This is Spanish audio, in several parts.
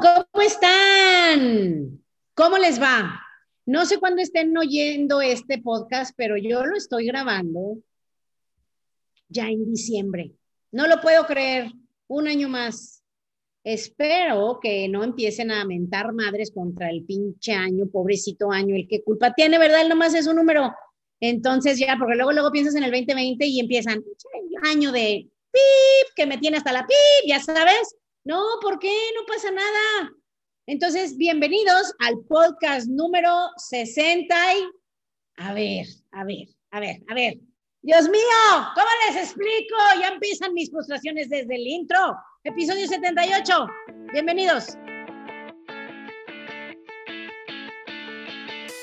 ¿cómo están? ¿Cómo les va? No sé cuándo estén oyendo este podcast, pero yo lo estoy grabando ya en diciembre. No lo puedo creer, un año más. Espero que no empiecen a mentar madres contra el pinche año, pobrecito año, el que culpa tiene, ¿verdad? Él nomás es un número. Entonces ya, porque luego, luego piensas en el 2020 y empiezan, año de pip, que me tiene hasta la pip, ya sabes. No, ¿por qué? No pasa nada. Entonces, bienvenidos al podcast número 60 y... A ver, a ver, a ver, a ver. Dios mío, ¿cómo les explico? Ya empiezan mis frustraciones desde el intro. Episodio 78. Bienvenidos.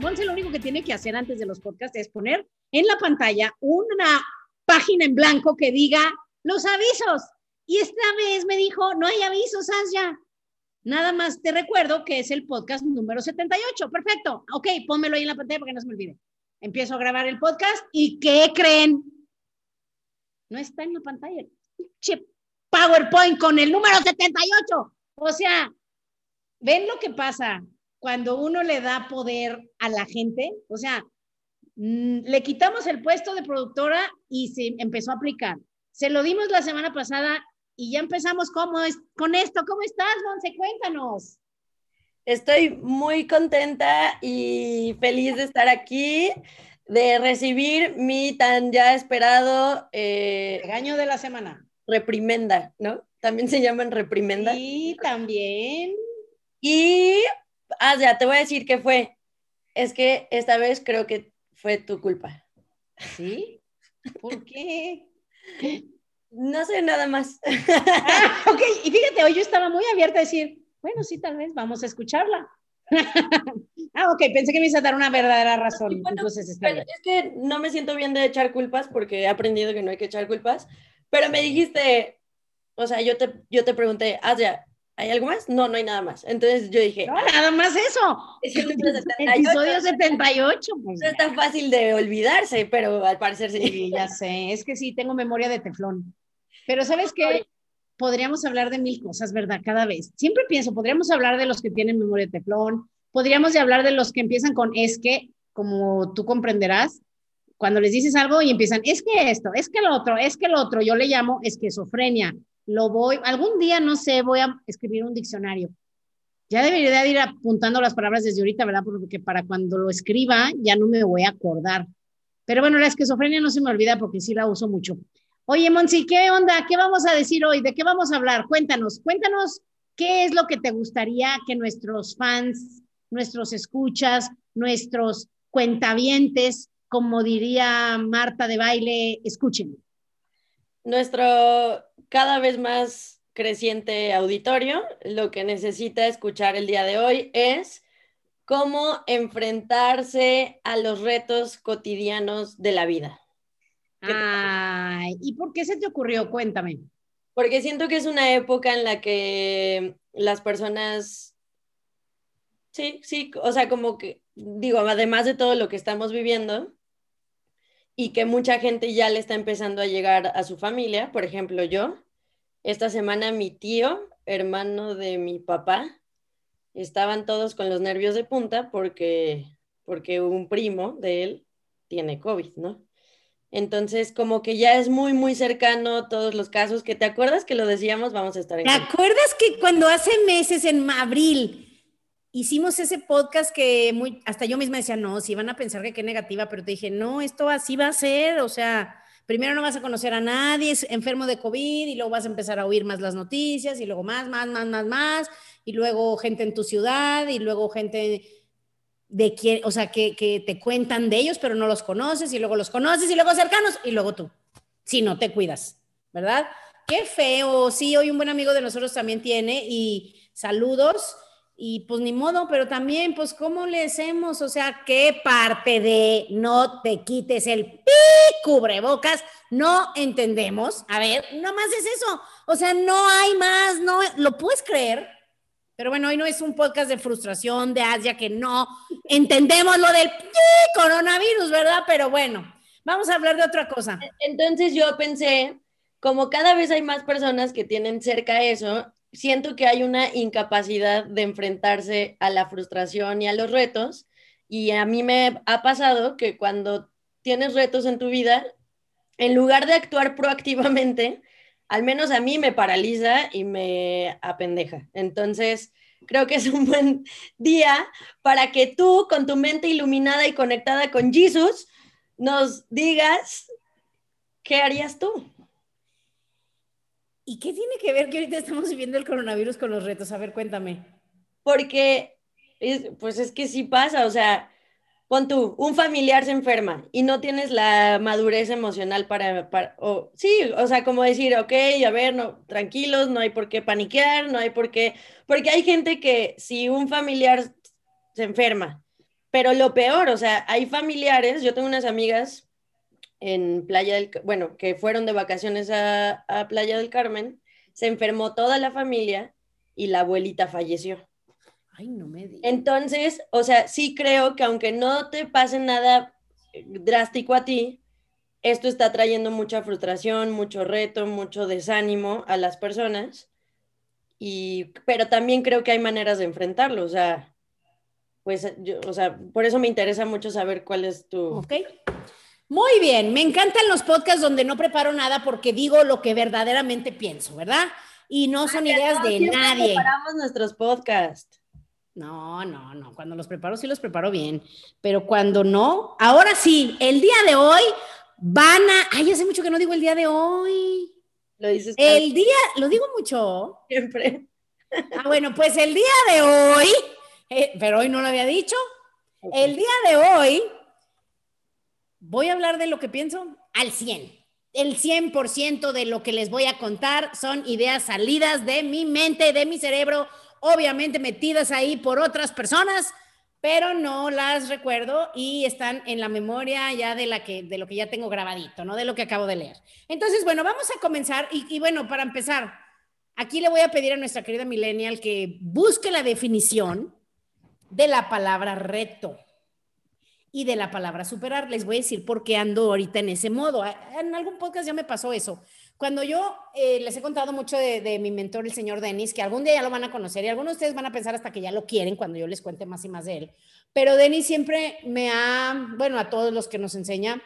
Monse lo único que tiene que hacer antes de los podcasts es poner en la pantalla una página en blanco que diga los avisos. Y esta vez me dijo, no hay avisos, Asya. Nada más te recuerdo que es el podcast número 78. Perfecto. Ok, pónmelo ahí en la pantalla para que no se me olvide. Empiezo a grabar el podcast y ¿qué creen? No está en la pantalla. PowerPoint con el número 78. O sea, ¿ven lo que pasa? Cuando uno le da poder a la gente, o sea, mm, le quitamos el puesto de productora y se empezó a aplicar. Se lo dimos la semana pasada y ya empezamos ¿cómo es, con esto. ¿Cómo estás, Monse? Cuéntanos. Estoy muy contenta y feliz de estar aquí, de recibir mi tan ya esperado... Eh, Regaño de la semana. Reprimenda, ¿no? También se llaman reprimenda. Sí, también. Y ah, ya, te voy a decir qué fue. Es que esta vez creo que fue tu culpa. ¿Sí? ¿Por qué? No sé nada más. Ah, ok, y fíjate, hoy yo estaba muy abierta a decir, bueno, sí, tal vez vamos a escucharla. ah, ok, pensé que me ibas a dar una verdadera razón. Entonces está Es que no me siento bien de echar culpas porque he aprendido que no hay que echar culpas, pero me dijiste, o sea, yo te, yo te pregunté, ya ¿Hay algo más? No, no hay nada más. Entonces yo dije. No, nada más eso. Es el episodio 78. Pues, no es tan fácil de olvidarse, pero al parecer sí. sí. ya sé. Es que sí, tengo memoria de teflón. Pero ¿sabes qué? Podríamos hablar de mil cosas, ¿verdad? Cada vez. Siempre pienso, podríamos hablar de los que tienen memoria de teflón. Podríamos hablar de los que empiezan con es que, como tú comprenderás, cuando les dices algo y empiezan, es que esto, es que lo otro, es que lo otro, yo le llamo esquizofrenia lo voy, algún día, no sé, voy a escribir un diccionario. Ya debería de ir apuntando las palabras desde ahorita, ¿verdad? Porque para cuando lo escriba ya no me voy a acordar. Pero bueno, la esquizofrenia no se me olvida porque sí la uso mucho. Oye, Monsi, ¿qué onda? ¿Qué vamos a decir hoy? ¿De qué vamos a hablar? Cuéntanos, cuéntanos qué es lo que te gustaría que nuestros fans, nuestros escuchas, nuestros cuentavientes, como diría Marta de baile, escuchen. Nuestro cada vez más creciente auditorio lo que necesita escuchar el día de hoy es cómo enfrentarse a los retos cotidianos de la vida. Ay, ¿y por qué se te ocurrió? Cuéntame. Porque siento que es una época en la que las personas, sí, sí, o sea, como que, digo, además de todo lo que estamos viviendo, y que mucha gente ya le está empezando a llegar a su familia, por ejemplo yo, esta semana mi tío, hermano de mi papá, estaban todos con los nervios de punta porque, porque un primo de él tiene COVID, ¿no? Entonces, como que ya es muy, muy cercano todos los casos, que te acuerdas que lo decíamos, vamos a estar en... ¿Te acuerdas que cuando hace meses, en abril, hicimos ese podcast que muy, hasta yo misma decía, no, si van a pensar que qué negativa, pero te dije, no, esto así va a ser, o sea, primero no vas a conocer a nadie es enfermo de COVID y luego vas a empezar a oír más las noticias y luego más, más, más, más, más, y luego gente en tu ciudad y luego gente de quien, o sea, que, que te cuentan de ellos, pero no los conoces y luego los conoces y luego cercanos y luego tú, si no te cuidas, ¿verdad? qué feo. Sí, hoy un buen amigo de nosotros también tiene y saludos. Y pues ni modo, pero también, pues, ¿cómo le hacemos? O sea, ¿qué parte de no te quites el pi cubrebocas? No entendemos. A ver, más es eso. O sea, no hay más, no, ¿lo puedes creer? Pero bueno, hoy no es un podcast de frustración, de Asia, que no entendemos lo del coronavirus, ¿verdad? Pero bueno, vamos a hablar de otra cosa. Entonces yo pensé, como cada vez hay más personas que tienen cerca eso, siento que hay una incapacidad de enfrentarse a la frustración y a los retos. Y a mí me ha pasado que cuando tienes retos en tu vida, en lugar de actuar proactivamente, al menos a mí me paraliza y me apendeja. Entonces, creo que es un buen día para que tú, con tu mente iluminada y conectada con Jesús, nos digas qué harías tú. ¿Y qué tiene que ver que ahorita estamos viviendo el coronavirus con los retos? A ver, cuéntame. Porque, pues es que sí pasa, o sea, pon tú, un familiar se enferma y no tienes la madurez emocional para, o, sí, o sea, como decir, ok, a ver, no, tranquilos, no hay por qué paniquear, no hay por qué, porque hay gente que si un familiar se enferma, pero lo peor, o sea, hay familiares, yo tengo unas amigas en Playa del, bueno, que fueron de vacaciones a, Playa del Carmen, se enfermó toda la familia y la abuelita falleció. Ay, no me digas. Entonces, o sea, sí creo que aunque no te pase nada drástico a ti, esto está trayendo mucha frustración, mucho reto, mucho desánimo a las personas. Y, pero también creo que hay maneras de enfrentarlo, o sea, pues, yo, o sea, por eso me interesa mucho saber cuál es tu... Ok. Muy bien, me encantan los podcasts donde no preparo nada porque digo lo que verdaderamente pienso, ¿verdad? Y no son ideas de nadie. Preparamos nuestros podcasts. No, no, no. Cuando los preparo, sí los preparo bien. Pero cuando no, ahora sí, el día de hoy van a. Ay, hace mucho que no digo el día de hoy. Lo dices. El día, lo digo mucho. Siempre. Ah, bueno, pues el día de hoy, eh, pero hoy no lo había dicho. El día de hoy voy a hablar de lo que pienso al 100. El 100% de lo que les voy a contar son ideas salidas de mi mente, de mi cerebro, obviamente metidas ahí por otras personas, pero no las recuerdo y están en la memoria ya de, la que, de lo que ya tengo grabadito, no de lo que acabo de leer. Entonces, bueno, vamos a comenzar y, y bueno, para empezar, aquí le voy a pedir a nuestra querida millennial que busque la definición de la palabra reto y de la palabra superar. Les voy a decir por qué ando ahorita en ese modo. En algún podcast ya me pasó eso. Cuando yo eh, les he contado mucho de, mi mentor, el señor Denis, que algún día ya lo van a conocer y algunos de ustedes van a pensar hasta que ya lo quieren cuando yo les cuente más y más de él. Pero Denis siempre me ha, bueno, a todos los que nos enseña,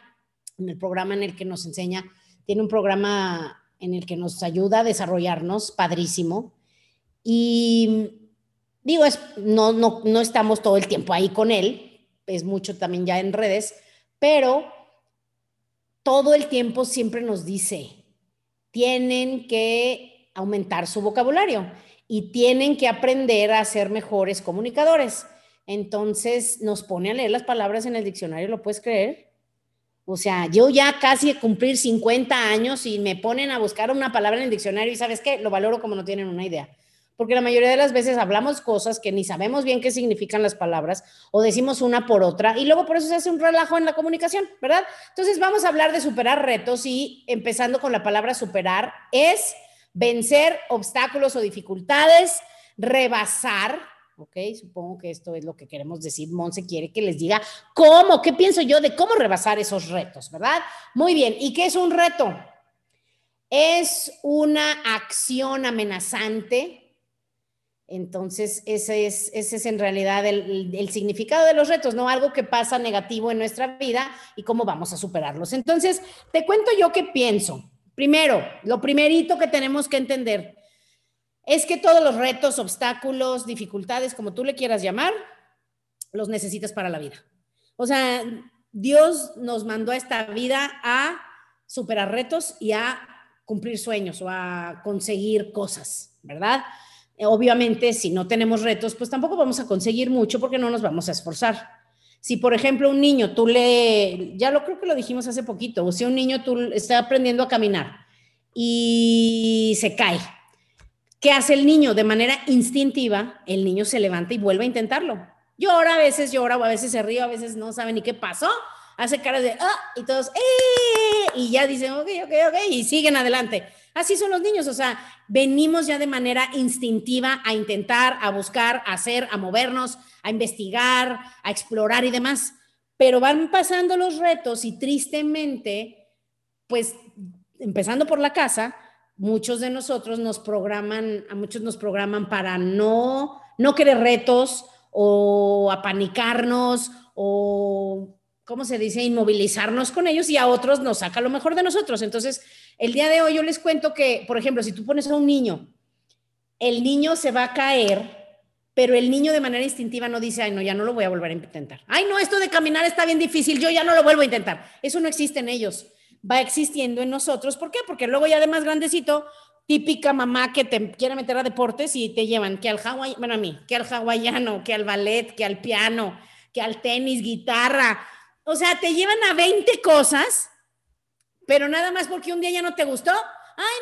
en el programa en el que nos enseña, tiene un programa en el que nos ayuda a desarrollarnos, padrísimo. Y digo, es, no, no, no estamos todo el tiempo ahí con él, es mucho también ya en redes, pero todo el tiempo siempre nos dice, tienen que aumentar su vocabulario y tienen que aprender a ser mejores comunicadores. Entonces nos pone a leer las palabras en el diccionario, ¿lo puedes creer? O sea, yo ya casi a cumplir 50 años y me ponen a buscar una palabra en el diccionario y sabes qué, lo valoro como no tienen una idea porque la mayoría de las veces hablamos cosas que ni sabemos bien qué significan las palabras o decimos una por otra y luego por eso se hace un relajo en la comunicación, ¿verdad? Entonces vamos a hablar de superar retos y empezando con la palabra superar es vencer obstáculos o dificultades, rebasar, ¿ok? Supongo que esto es lo que queremos decir. Monse quiere que les diga cómo, qué pienso yo de cómo rebasar esos retos, ¿verdad? Muy bien, ¿y qué es un reto? Es una acción amenazante entonces, ese es, ese es en realidad el, significado de los retos, ¿no? Algo que pasa negativo en nuestra vida y cómo vamos a superarlos. Entonces, te cuento yo qué pienso. Primero, lo primerito que tenemos que entender es que todos los retos, obstáculos, dificultades, como tú le quieras llamar, los necesitas para la vida. O sea, Dios nos mandó a esta vida a superar retos y a cumplir sueños o a conseguir cosas, ¿verdad? Obviamente, si no tenemos retos, pues tampoco vamos a conseguir mucho porque no nos vamos a esforzar. Si, por ejemplo, un niño, tú le, ya lo creo que lo dijimos hace poquito, o si un niño tú está aprendiendo a caminar y se cae. ¿Qué hace el niño? De manera instintiva, el niño se levanta y vuelve a intentarlo. Llora, a veces llora, o a veces se ríe, a veces no sabe ni qué pasó. Hace caras de, ah, y todos, ¡eh! Y ya dicen, ok, ok, ok, y siguen adelante. Así son los niños, o sea, venimos ya de manera instintiva a intentar, a buscar, a hacer, a movernos, a investigar, a explorar y demás. Pero van pasando los retos y tristemente, pues empezando por la casa, muchos de nosotros nos programan, a muchos nos programan para no, no querer retos o apanicarnos o, ¿cómo se dice?, inmovilizarnos con ellos y a otros nos saca lo mejor de nosotros. Entonces, el día de hoy yo les cuento que, por ejemplo, si tú pones a un niño, el niño se va a caer, pero el niño de manera instintiva no dice, ay, no, ya no lo voy a volver a intentar. Ay, no, esto de caminar está bien difícil, yo ya no lo vuelvo a intentar. Eso no existe en ellos, va existiendo en nosotros. ¿Por qué? Porque luego ya de más grandecito, típica mamá que te quiere meter a deportes y te llevan que al hawaii, bueno, a mí, que al hawaiano, que al ballet, que al piano, que al tenis, guitarra. O sea, te llevan a 20 cosas pero nada más porque un día ya no te gustó. Ay,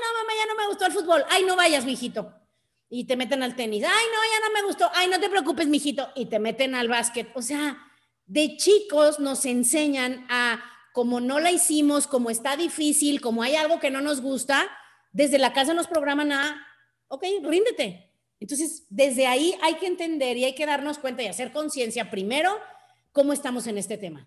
no, mamá, ya no me gustó el fútbol. Ay, no vayas, mijito. Y te meten al tenis. Ay, no, ya no me gustó. Ay, no te preocupes, mijito. Y te meten al básquet. O sea, de chicos nos enseñan a, como no la hicimos, como está difícil, como hay algo que no nos gusta, desde la casa nos programan a, ok, ríndete. Entonces, desde ahí hay que entender y hay que darnos cuenta y hacer conciencia primero cómo estamos en este tema.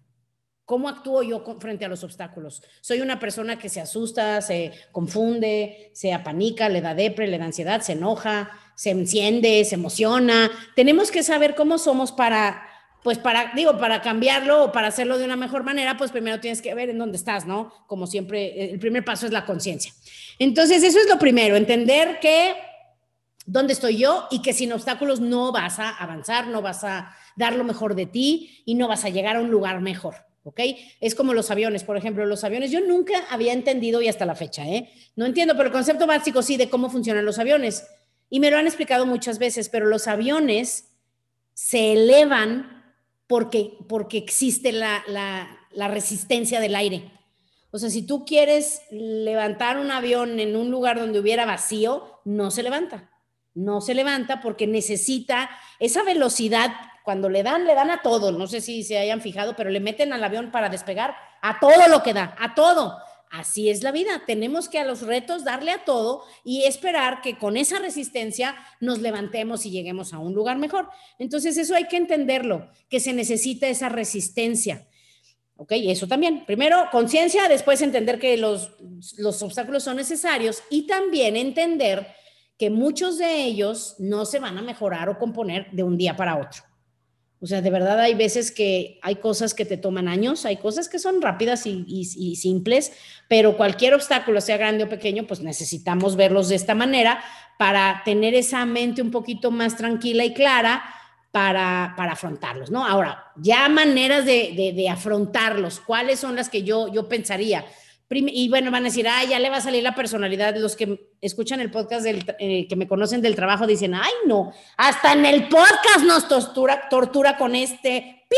¿Cómo actúo yo frente a los obstáculos? Soy una persona que se asusta, se confunde, se apanica, le da depre, le da ansiedad, se enoja, se enciende, se emociona. Tenemos que saber cómo somos para, pues para, digo, para cambiarlo o para hacerlo de una mejor manera, pues primero tienes que ver en dónde estás, ¿no? Como siempre, el primer paso es la conciencia. Entonces, eso es lo primero, entender que dónde estoy yo y que sin obstáculos no vas a avanzar, no vas a dar lo mejor de ti y no vas a llegar a un lugar mejor. ¿Ok? Es como los aviones, por ejemplo, los aviones, yo nunca había entendido y hasta la fecha, ¿eh? No entiendo, pero el concepto básico sí de cómo funcionan los aviones. Y me lo han explicado muchas veces, pero los aviones se elevan porque, porque existe la, la resistencia del aire. O sea, si tú quieres levantar un avión en un lugar donde hubiera vacío, no se levanta. No se levanta porque necesita esa velocidad cuando le dan, le dan a todo. No sé si se hayan fijado, pero le meten al avión para despegar a todo lo que da, a todo. Así es la vida. Tenemos que a los retos darle a todo y esperar que con esa resistencia nos levantemos y lleguemos a un lugar mejor. Entonces eso hay que entenderlo, que se necesita esa resistencia. ¿Ok? Eso también. Primero, conciencia, después entender que los, los obstáculos son necesarios y también entender que muchos de ellos no se van a mejorar o componer de un día para otro. O sea, de verdad hay veces que hay cosas que te toman años, hay cosas que son rápidas y, simples, pero cualquier obstáculo, sea grande o pequeño, pues necesitamos verlos de esta manera para tener esa mente un poquito más tranquila y clara para, para afrontarlos, ¿no? Ahora, ya maneras de, de afrontarlos, ¿cuáles son las que yo, yo pensaría? Y bueno, van a decir, ay, ya le va a salir la personalidad. Los que escuchan el podcast, del, eh, que me conocen del trabajo, dicen, ay, no, hasta en el podcast nos tortura, tortura con este pi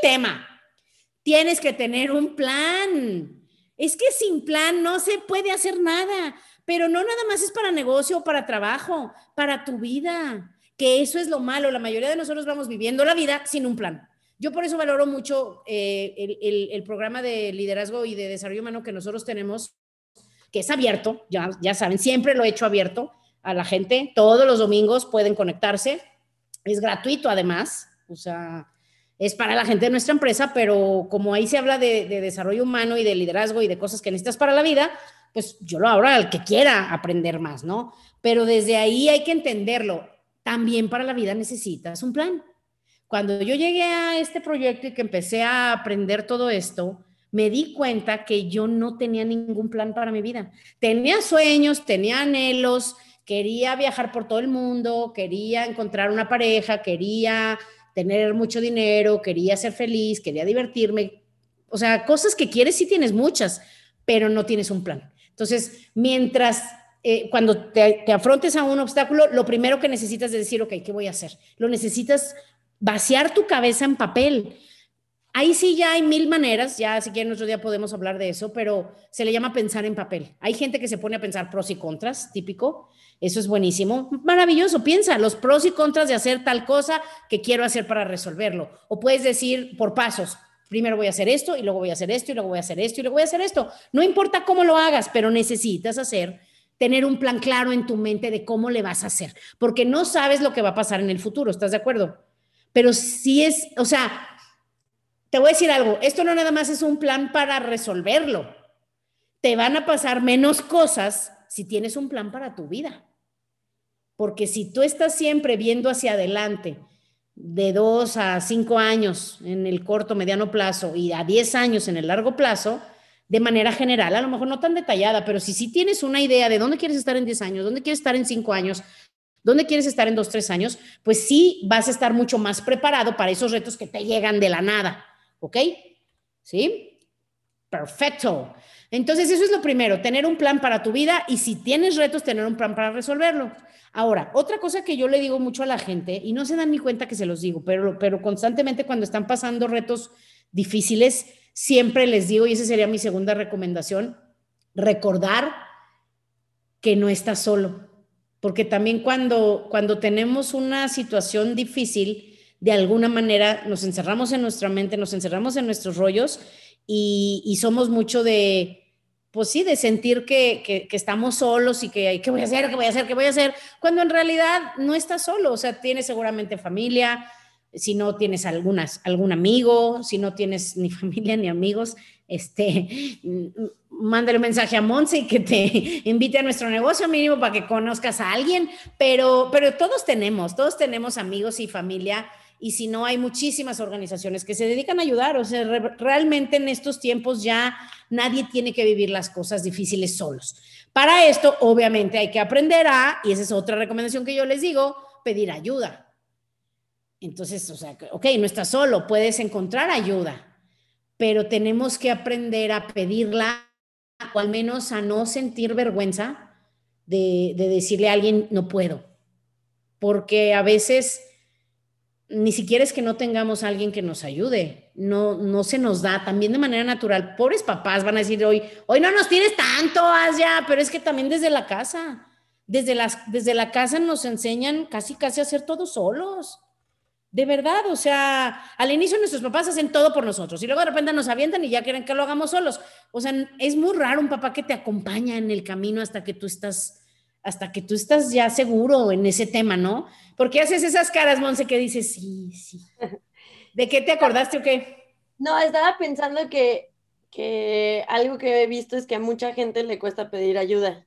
tema. Tienes que tener un plan. Es que sin plan no se puede hacer nada, pero no nada más es para negocio o para trabajo, para tu vida, que eso es lo malo. La mayoría de nosotros vamos viviendo la vida sin un plan. Yo por eso valoro mucho eh, el, programa de liderazgo y de desarrollo humano que nosotros tenemos, que es abierto, ya, saben, siempre lo he hecho abierto a la gente, todos los domingos pueden conectarse, es gratuito además, o sea, es para la gente de nuestra empresa, pero como ahí se habla de, de, desarrollo humano y de liderazgo y de cosas que necesitas para la vida, pues yo lo abro al que quiera aprender más, ¿no? Pero desde ahí hay que entenderlo. También para la vida necesitas un plan. Cuando yo llegué a este proyecto y que empecé a aprender todo esto, me di cuenta que yo no tenía ningún plan para mi vida. Tenía sueños, tenía anhelos, quería viajar por todo el mundo, quería encontrar una pareja, quería tener mucho dinero, quería ser feliz, quería divertirme. O sea, cosas que quieres sí tienes muchas, pero no tienes un plan. Entonces, mientras, eh, cuando te, te, afrontes a un obstáculo, lo primero que necesitas es decir, ok, ¿qué voy a hacer? Lo necesitas vaciar tu cabeza en papel. Ahí sí ya hay mil maneras, ya si quieren otro día podemos hablar de eso, pero se le llama pensar en papel. Hay gente que se pone a pensar pros y contras, típico. Eso es buenísimo. Maravilloso, piensa los pros y contras de hacer tal cosa que quiero hacer para resolverlo. O puedes decir por pasos, primero voy a hacer esto y luego voy a hacer esto y luego voy a hacer esto y luego voy a hacer esto. No importa cómo lo hagas, pero necesitas hacer tener un plan claro en tu mente de cómo le vas a hacer, porque no sabes lo que va a pasar en el futuro, ¿estás de acuerdo? Pero sí es, o sea, te voy a decir algo, esto no nada más es un plan para resolverlo. Te van a pasar menos cosas si tienes un plan para tu vida. Porque si tú estás siempre viendo hacia adelante, de dos a cinco años en el corto, mediano plazo y a diez años en el largo plazo, de manera general, a lo mejor no tan detallada, pero si sí tienes una idea de dónde quieres estar en diez años, dónde quieres estar en cinco años, dónde quieres estar en dos, tres años, pues sí vas a estar mucho más preparado para esos retos que te llegan de la nada. ¿Ok? ¿Sí? Perfecto. Entonces, eso es lo primero, tener un plan para tu vida y si tienes retos, tener un plan para resolverlo. Ahora, otra cosa que yo le digo mucho a la gente, y no se dan ni cuenta que se los digo, pero, pero constantemente cuando están pasando retos difíciles, siempre les digo, y esa sería mi segunda recomendación, recordar que no estás solo. Porque también cuando, cuando tenemos una situación difícil, de alguna manera nos encerramos en nuestra mente, nos encerramos en nuestros rollos y, somos mucho de, pues sí, de sentir que, estamos solos y que, ¿qué voy a hacer? ¿Qué voy a hacer? ¿Qué voy a hacer? Cuando en realidad no estás solo, o sea, tienes seguramente familia, si no tienes algunas, algún amigo, si no tienes ni familia ni amigos, este, mándale un mensaje a Monse y que te invite a nuestro negocio mínimo para que conozcas a alguien, pero, pero todos tenemos, todos tenemos amigos y familia y si no, hay muchísimas organizaciones que se dedican a ayudar. O sea, realmente en estos tiempos ya nadie tiene que vivir las cosas difíciles solos. Para esto, obviamente, hay que aprender a, y esa es otra recomendación que yo les digo, pedir ayuda. Entonces, o sea, ok, no estás solo, puedes encontrar ayuda, pero tenemos que aprender a pedirla o al menos a no sentir vergüenza de, de decirle a alguien, no puedo, porque a veces ni siquiera es que no tengamos alguien que nos ayude, no, no se nos da, también de manera natural. Pobres papás van a decir hoy, hoy no nos tienes tanto, haz ya, pero es que también desde la casa, desde, las, desde la casa nos enseñan casi, casi a hacer todo solos. De verdad, o sea, al inicio nuestros papás hacen todo por nosotros y luego de repente nos avientan y ya quieren que lo hagamos solos. O sea, es muy raro un papá que te acompaña en el camino hasta que tú estás hasta que tú estás ya seguro en ese tema, ¿no? Porque haces esas caras, Monse, que dices, sí, sí. ¿De qué te acordaste o qué? No, estaba pensando que, que algo que he visto es que a mucha gente le cuesta pedir ayuda.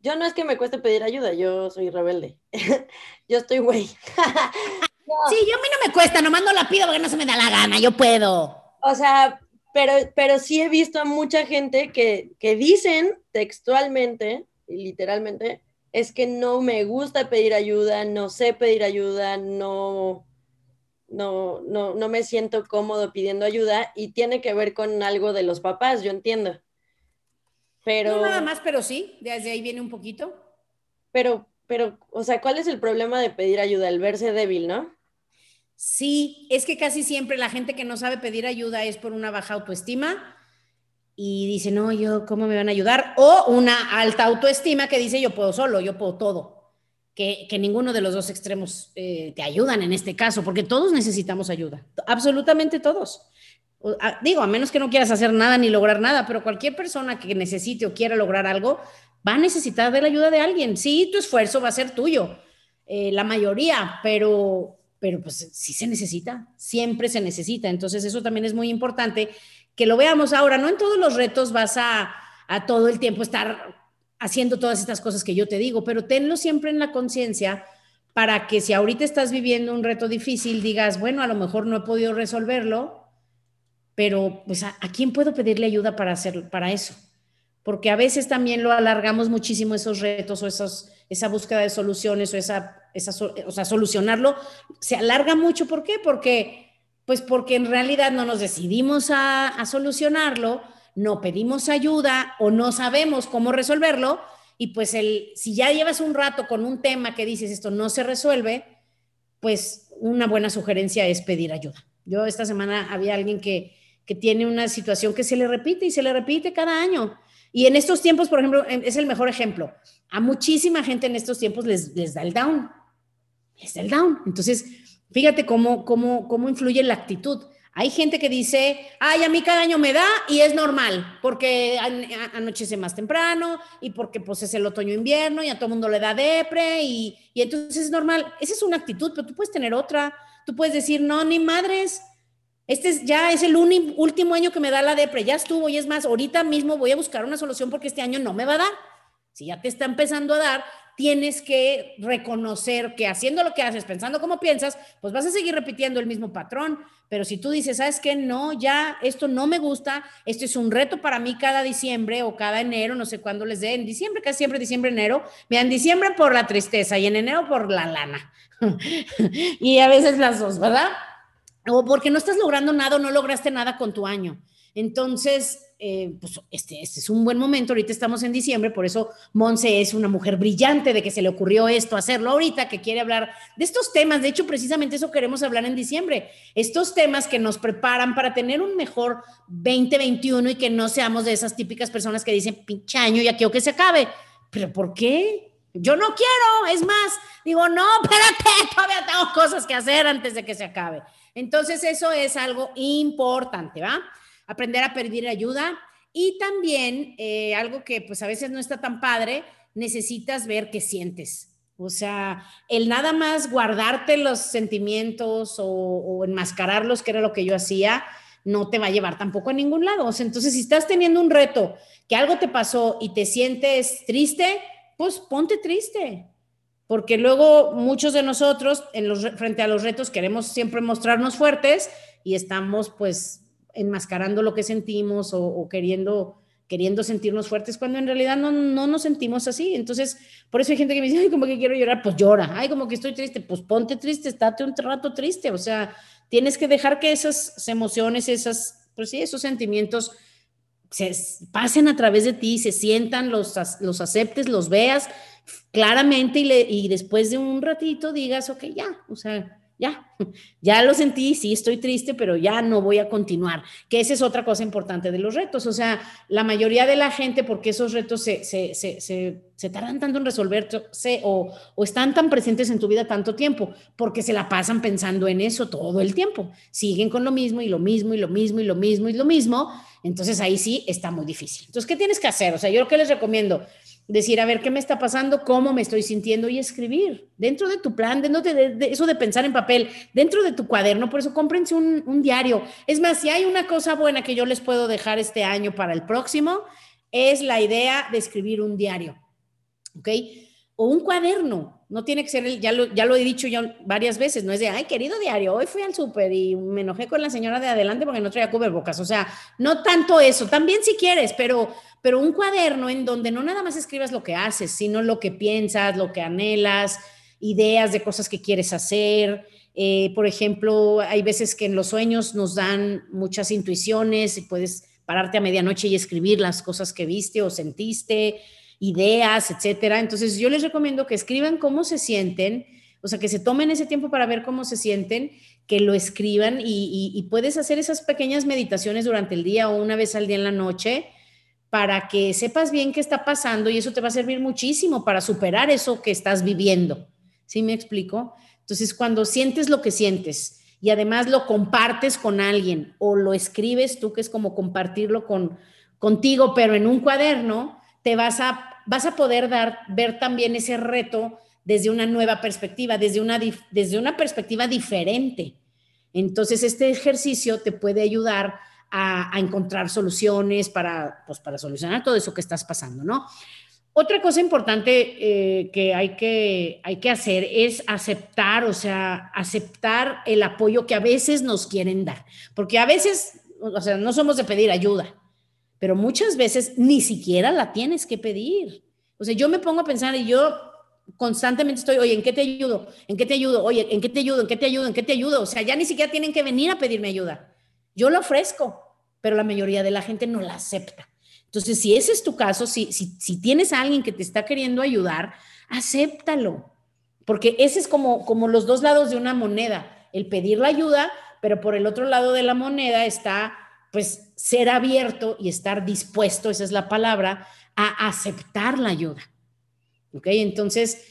Yo no es que me cueste pedir ayuda, yo soy rebelde. yo estoy güey. Sí, yo a mí no me cuesta, nomás no la pido porque no se me da la gana, yo puedo. O sea, pero, pero sí he visto a mucha gente que, que dicen textualmente, literalmente, es que no me gusta pedir ayuda, no sé pedir ayuda, no, no, no, no me siento cómodo pidiendo ayuda y tiene que ver con algo de los papás, yo entiendo. Pero, no nada más, pero sí, desde ahí viene un poquito. Pero, pero, o sea, ¿cuál es el problema de pedir ayuda? El verse débil, ¿no? Sí, es que casi siempre la gente que no sabe pedir ayuda es por una baja autoestima y dice, no, yo, ¿cómo me van a ayudar? O una alta autoestima que dice, yo puedo solo, yo puedo todo. Que, que ninguno de los dos extremos eh, te ayudan en este caso, porque todos necesitamos ayuda, absolutamente todos. digo, a menos que no quieras hacer nada ni lograr nada, pero cualquier persona que necesite o quiera lograr algo va a necesitar de la ayuda de alguien. Sí, tu esfuerzo va a ser tuyo, eh, la mayoría, pero, pero pues sí se necesita, siempre se necesita. Entonces eso también es muy importante que lo veamos ahora. No en todos los retos vas a, todo el tiempo estar haciendo todas estas cosas que yo te digo, pero tenlo siempre en la conciencia para que si ahorita estás viviendo un reto difícil, digas, bueno, a lo mejor no he podido resolverlo, pero pues a, quién puedo pedirle ayuda para hacer para eso? Porque a veces también lo alargamos muchísimo esos retos o esos, esa búsqueda de soluciones o esa, esa o sea, solucionarlo se alarga mucho. ¿Por qué? Porque pues porque en realidad no nos decidimos a, solucionarlo, no pedimos ayuda o no sabemos cómo resolverlo. Y pues el, si ya llevas un rato con un tema que dices esto no se resuelve, pues una buena sugerencia es pedir ayuda. Yo esta semana había alguien que, que tiene una situación que se le repite y se le repite cada año. Y en estos tiempos, por ejemplo, es el mejor ejemplo. A muchísima gente en estos tiempos les, les da el down. Les da el down. Entonces, fíjate cómo, cómo, cómo influye la actitud. Hay gente que dice, ay, a mí cada año me da y es normal, porque anochece más temprano y porque pues es el otoño-invierno y a todo mundo le da depre y, y entonces es normal. Esa es una actitud, pero tú puedes tener otra. Tú puedes decir, no, ni madres, este es, ya es el último año que me da la depre, ya estuvo y es más, ahorita mismo voy a buscar una solución porque este año no me va a dar. Si ya te está empezando a dar, tienes que reconocer que haciendo lo que haces, pensando como piensas, pues vas a seguir repitiendo el mismo patrón. Pero si tú dices, ¿sabes qué? No, ya esto no me gusta, esto es un reto para mí cada diciembre o cada enero, no sé cuándo les dé, en diciembre, casi siempre diciembre, enero. Vean, en diciembre por la tristeza y en enero por la lana. y a veces las dos, ¿verdad? O porque no estás logrando nada no lograste nada con tu año. Entonces, eh, pues este, este, es un buen momento, ahorita estamos en diciembre, por eso Monse es una mujer brillante de que se le ocurrió esto, hacerlo ahorita, que quiere hablar de estos temas, de hecho precisamente eso queremos hablar en diciembre, estos temas que nos preparan para tener un mejor 2021 y que no seamos de esas típicas personas que dicen, pinche año, ya quiero que se acabe, pero ¿por qué? Yo no quiero, es más, digo, no, espérate, todavía tengo cosas que hacer antes de que se acabe. Entonces, eso es algo importante, ¿va? Aprender a pedir ayuda y también eh, algo que pues a veces no está tan padre, necesitas ver qué sientes. O sea, el nada más guardarte los sentimientos o, o enmascararlos, que era lo que yo hacía, no te va a llevar tampoco a ningún lado. O sea, entonces, si estás teniendo un reto, que algo te pasó y te sientes triste, pues ponte triste porque luego muchos de nosotros frente a los retos queremos siempre mostrarnos fuertes y estamos pues enmascarando lo que sentimos o, queriendo, queriendo sentirnos fuertes cuando en realidad no, no, nos sentimos así. Entonces, por eso hay gente que me dice, ay, como que quiero llorar, pues llora. Ay, como que estoy triste, pues ponte triste, estate un rato triste. O sea, tienes que dejar que esas emociones, esas, pues sí, esos sentimientos se pasen a través de ti, se sientan, los, los aceptes, los veas claramente y, después de un ratito digas, ok, ya, o sea, ya, ya lo sentí, sí estoy triste, pero ya no voy a continuar, que esa es otra cosa importante de los retos, o sea, la mayoría de la gente, porque esos retos se, se, se, se, tardan tanto en resolverse o, o están tan presentes en tu vida tanto tiempo, porque se la pasan pensando en eso todo el tiempo, siguen con lo mismo y lo mismo y lo mismo y lo mismo y lo mismo, entonces ahí sí está muy difícil. Entonces, ¿qué tienes que hacer? O sea, yo lo que les recomiendo, decir, a ver, ¿qué me está pasando? ¿Cómo me estoy sintiendo? Y escribir dentro de tu plan, dentro de, eso de pensar en papel, dentro de tu cuaderno, por eso cómprense un, un, diario. Es más, si hay una cosa buena que yo les puedo dejar este año para el próximo, es la idea de escribir un diario, ¿ok? O un cuaderno, no tiene que ser, el, ya, lo, ya lo he dicho ya varias veces, no es de, ay, querido diario, hoy fui al súper y me enojé con la señora de adelante porque no traía cubrebocas. O sea, no tanto eso, también si quieres, pero, pero un cuaderno en donde no nada más escribas lo que haces, sino lo que piensas, lo que anhelas, ideas de cosas que quieres hacer. Eh, por ejemplo, hay veces que en los sueños nos dan muchas intuiciones y puedes pararte a medianoche y escribir las cosas que viste o sentiste ideas, etcétera. Entonces, yo les recomiendo que escriban cómo se sienten, o sea, que se tomen ese tiempo para ver cómo se sienten, que lo escriban y, puedes hacer esas pequeñas meditaciones durante el día o una vez al día en la noche para que sepas bien qué está pasando y eso te va a servir muchísimo para superar eso que estás viviendo. ¿Sí me explico? Entonces, cuando sientes lo que sientes y además lo compartes con alguien o lo escribes tú, que es como compartirlo con, contigo, pero en un cuaderno, te vas a vas a poder dar, ver también ese reto desde una nueva perspectiva, desde una, desde una perspectiva diferente. Entonces, este ejercicio te puede ayudar a, encontrar soluciones para, pues, para solucionar todo eso que estás pasando, ¿no? Otra cosa importante eh, que, hay que hay que hacer es aceptar, o sea, aceptar el apoyo que a veces nos quieren dar, porque a veces, o sea, no somos de pedir ayuda, pero muchas veces ni siquiera la tienes que pedir. O sea, yo me pongo a pensar y yo constantemente estoy, oye, ¿en qué te ayudo? ¿En qué te ayudo? Oye, ¿en qué te ayudo? ¿En qué te ayudo? ¿En qué te ayudo? O sea, ya ni siquiera tienen que venir a pedirme ayuda. Yo lo ofrezco, pero la mayoría de la gente no la acepta. Entonces, si ese es tu caso, si, si, si tienes a alguien que te está queriendo ayudar, acéptalo, porque ese es como, como los dos lados de una moneda, el pedir la ayuda, pero por el otro lado de la moneda está pues ser abierto y estar dispuesto, esa es la palabra, a aceptar la ayuda. ¿Ok? Entonces,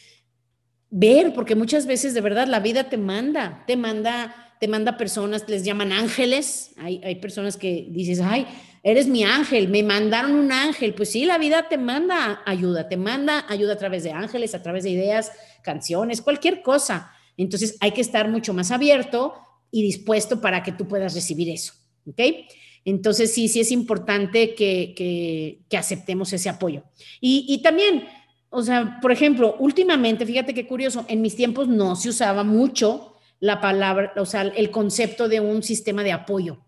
ver, porque muchas veces de verdad la vida te manda, te manda, te manda personas, les llaman ángeles, hay, hay personas que dices, ay, eres mi ángel, me mandaron un ángel, pues sí, la vida te manda ayuda, te manda ayuda a través de ángeles, a través de ideas, canciones, cualquier cosa. Entonces hay que estar mucho más abierto y dispuesto para que tú puedas recibir eso, ¿ok? Entonces sí, sí es importante que, que, aceptemos ese apoyo. Y, y también o sea, por ejemplo, últimamente, fíjate qué curioso, en mis tiempos no se usaba mucho la palabra, o sea, el concepto de un sistema de apoyo.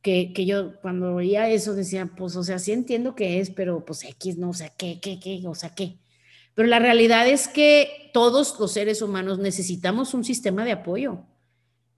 Que, que yo cuando oía eso decía, pues, o sea, sí entiendo que es, pero pues X, no, o sea, ¿qué, qué, qué, o sea, qué? Pero la realidad es que todos los seres humanos necesitamos un sistema de apoyo.